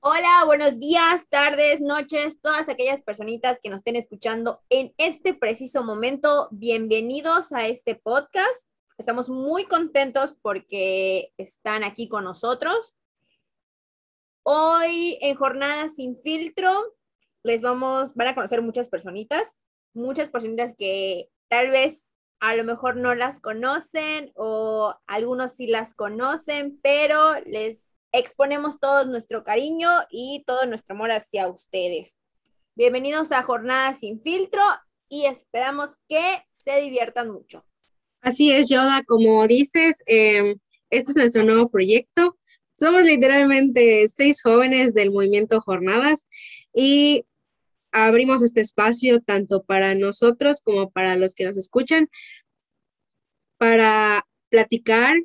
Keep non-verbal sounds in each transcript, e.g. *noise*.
Hola, buenos días, tardes, noches, todas aquellas personitas que nos estén escuchando en este preciso momento. Bienvenidos a este podcast. Estamos muy contentos porque están aquí con nosotros. Hoy en Jornada Sin Filtro les vamos, van a conocer muchas personitas, muchas personitas que tal vez a lo mejor no las conocen o algunos sí las conocen, pero les exponemos todo nuestro cariño y todo nuestro amor hacia ustedes. Bienvenidos a Jornada Sin Filtro y esperamos que se diviertan mucho. Así es, Yoda, como dices, em, este es nuestro nuevo proyecto. Somos literalmente seis jóvenes del movimiento Jornadas y abrimos este espacio tanto para nosotros como para los que nos escuchan para platicar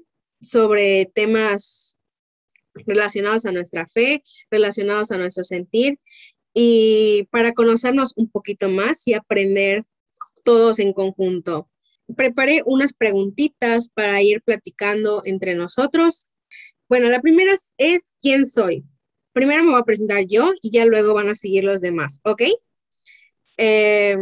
sobre temas relacionados a nuestra fe, relacionados a nuestro sentir y para conocernos un poquito más y aprender todos en conjunto. Preparé unas preguntitas para ir platicando entre nosotros. Bueno, la primera es, ¿quién soy? Primero me voy a presentar yo y ya luego van a seguir los demás, ¿ok? Eh,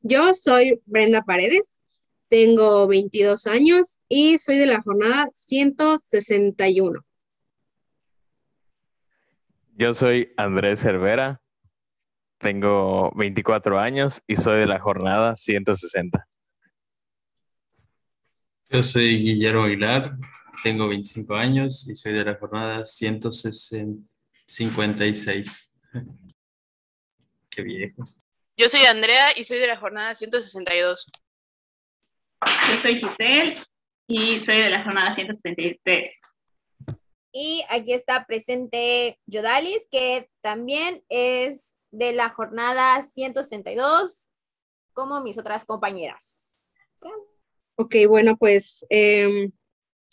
yo soy Brenda Paredes, tengo 22 años y soy de la jornada 161. Yo soy Andrés Cervera, tengo 24 años y soy de la jornada 160. Yo soy Guillermo Aguilar, tengo 25 años y soy de la jornada 156. *laughs* Qué viejo. Yo soy Andrea y soy de la jornada 162. Yo soy Giselle y soy de la jornada 163. Y aquí está presente Yodalis, que también es de la jornada 162, como mis otras compañeras. Ok, bueno, pues em,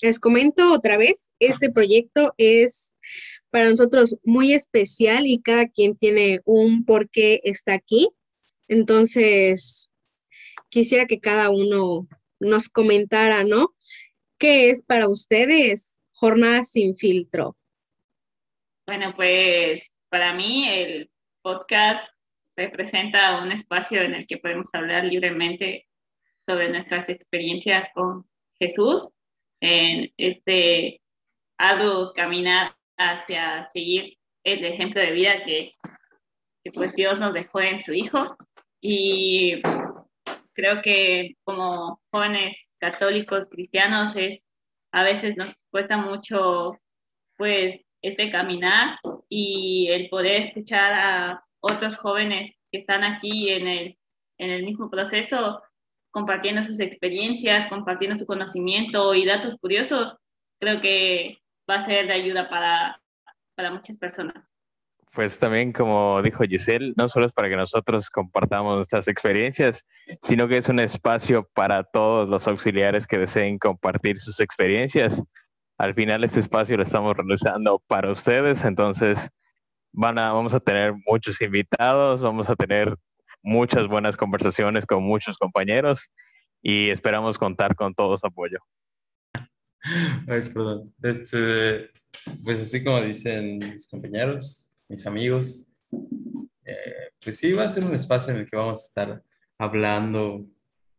les comento otra vez, este proyecto es para nosotros muy especial y cada quien tiene un por qué está aquí. Entonces, quisiera que cada uno nos comentara, ¿no? ¿Qué es para ustedes Jornada sin filtro? Bueno, pues para mí el podcast representa un espacio en el que podemos hablar libremente sobre nuestras experiencias con Jesús en este algo caminar hacia seguir el ejemplo de vida que, que pues Dios nos dejó en su Hijo y creo que como jóvenes católicos cristianos es a veces nos cuesta mucho pues este caminar y el poder escuchar a otros jóvenes que están aquí en el, en el mismo proceso compartiendo sus experiencias, compartiendo su conocimiento y datos curiosos, creo que va a ser de ayuda para, para muchas personas pues también como dijo Giselle, no solo es para que nosotros compartamos nuestras experiencias, sino que es un espacio para todos los auxiliares que deseen compartir sus experiencias. Al final este espacio lo estamos realizando para ustedes, entonces van a, vamos a tener muchos invitados, vamos a tener muchas buenas conversaciones con muchos compañeros y esperamos contar con todo su apoyo. Este, pues así como dicen mis compañeros, mis amigos. Eh, pues sí, va a ser un espacio en el que vamos a estar hablando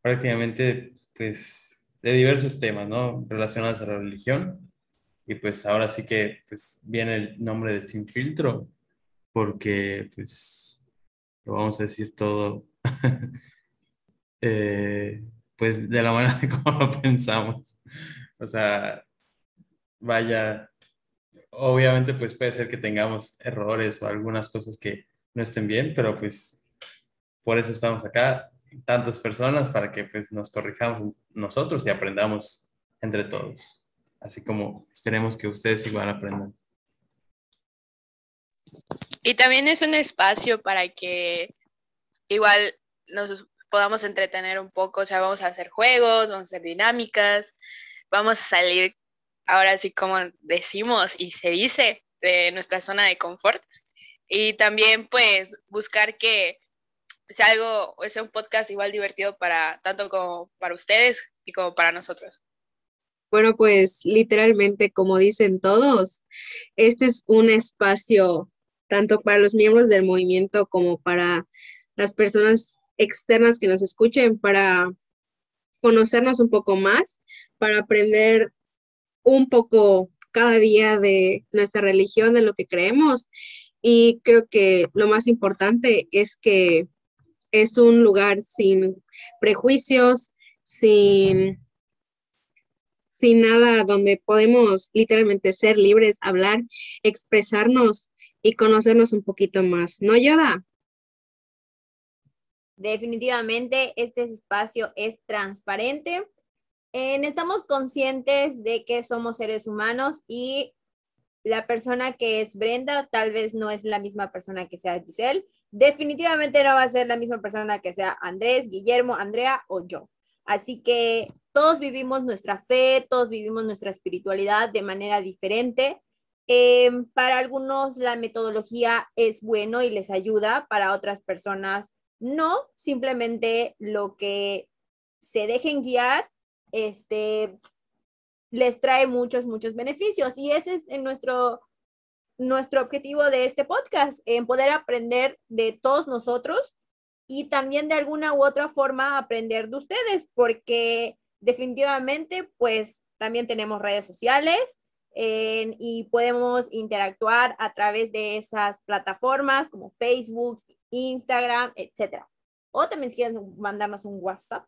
prácticamente pues de diversos temas, ¿no? Relacionados a la religión. Y pues ahora sí que pues viene el nombre de Sin Filtro, porque pues lo vamos a decir todo *laughs* eh, pues de la manera *laughs* como lo pensamos. O sea, vaya, obviamente pues puede ser que tengamos errores o algunas cosas que no estén bien, pero pues por eso estamos acá, tantas personas, para que pues nos corrijamos nosotros y aprendamos entre todos. Así como esperemos que ustedes igual aprendan. Y también es un espacio para que igual nos podamos entretener un poco, o sea, vamos a hacer juegos, vamos a hacer dinámicas, vamos a salir ahora sí como decimos y se dice, de nuestra zona de confort. Y también pues buscar que sea algo, sea un podcast igual divertido para tanto como para ustedes y como para nosotros. Bueno, pues literalmente, como dicen todos, este es un espacio tanto para los miembros del movimiento como para las personas externas que nos escuchen, para conocernos un poco más, para aprender un poco cada día de nuestra religión, de lo que creemos. Y creo que lo más importante es que es un lugar sin prejuicios, sin, sin nada, donde podemos literalmente ser libres, hablar, expresarnos y conocernos un poquito más. ¿No, Yoda? Definitivamente este espacio es transparente. Estamos conscientes de que somos seres humanos y la persona que es Brenda tal vez no es la misma persona que sea Giselle. Definitivamente no va a ser la misma persona que sea Andrés, Guillermo, Andrea o yo. Así que todos vivimos nuestra fe, todos vivimos nuestra espiritualidad de manera diferente. Em, para algunos la metodología es bueno y les ayuda, para otras personas no, simplemente lo que se dejen guiar, este, les trae muchos, muchos beneficios. Y ese es nuestro, nuestro objetivo de este podcast, en poder aprender de todos nosotros y también de alguna u otra forma aprender de ustedes, porque definitivamente, pues también tenemos redes sociales y podemos interactuar a través de esas plataformas como Facebook, Instagram, etcétera. O también si quieren mandarnos un WhatsApp,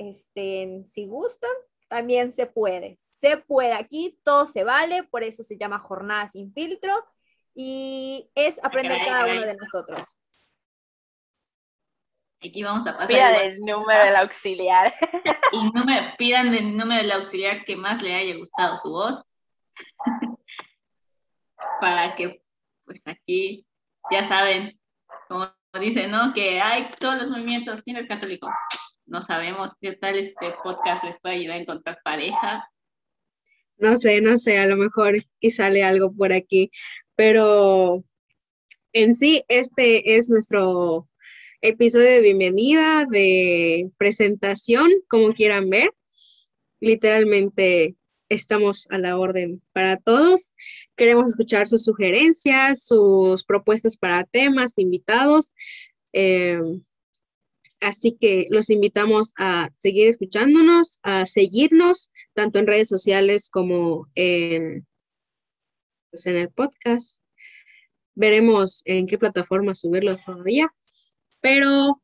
este, si gustan, también se puede. Se puede. Aquí todo se vale, por eso se llama jornada sin filtro y es aprender cada uno de nosotros. Aquí vamos a pasar. Pidan el número del auxiliar. Y no me pidan el número del auxiliar que más le haya gustado su voz. *laughs* Para que, pues aquí, ya saben, como dicen, ¿no? Que hay todos los movimientos, ¿quién es católico? No sabemos qué tal este podcast les puede ayudar a encontrar pareja. No sé, no sé, a lo mejor y sale algo por aquí, pero en sí este es nuestro episodio de bienvenida, de presentación, como quieran ver. Literalmente estamos a la orden para todos. Queremos escuchar sus sugerencias, sus propuestas para temas, invitados. Eh, Así que los invitamos a seguir escuchándonos, a seguirnos tanto en redes sociales como en, pues, en el podcast. Veremos en qué plataforma subirlos todavía, pero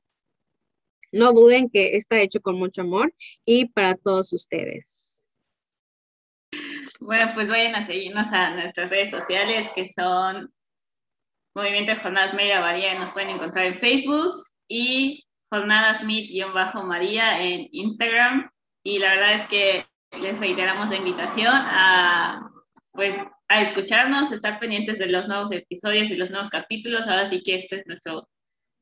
no duden que está hecho con mucho amor y para todos ustedes. Bueno, pues vayan a seguirnos a nuestras redes sociales que son Movimiento de Jornadas Media Varía, nos pueden encontrar en Facebook y jornadas Meet-María en Instagram. Y la verdad es que les reiteramos la invitación a, pues, a escucharnos, estar pendientes de los nuevos episodios y los nuevos capítulos. Ahora sí que este es nuestro,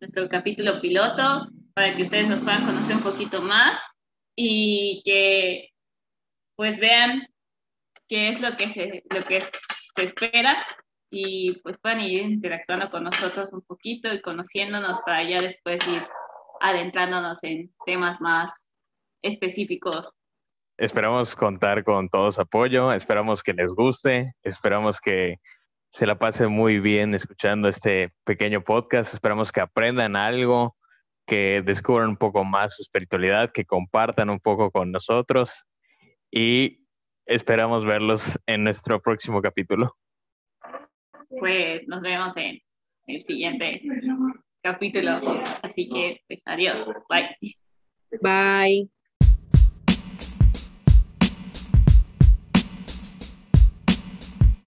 nuestro capítulo piloto para que ustedes nos puedan conocer un poquito más y que pues vean qué es lo que se, lo que se espera y pues puedan ir interactuando con nosotros un poquito y conociéndonos para ya después ir adentrándonos en temas más específicos. Esperamos contar con todos apoyo, esperamos que les guste, esperamos que se la pasen muy bien escuchando este pequeño podcast, esperamos que aprendan algo, que descubran un poco más su espiritualidad, que compartan un poco con nosotros y esperamos verlos en nuestro próximo capítulo. Pues nos vemos en el siguiente capítulo. Así que, pues adiós. Bye. Bye.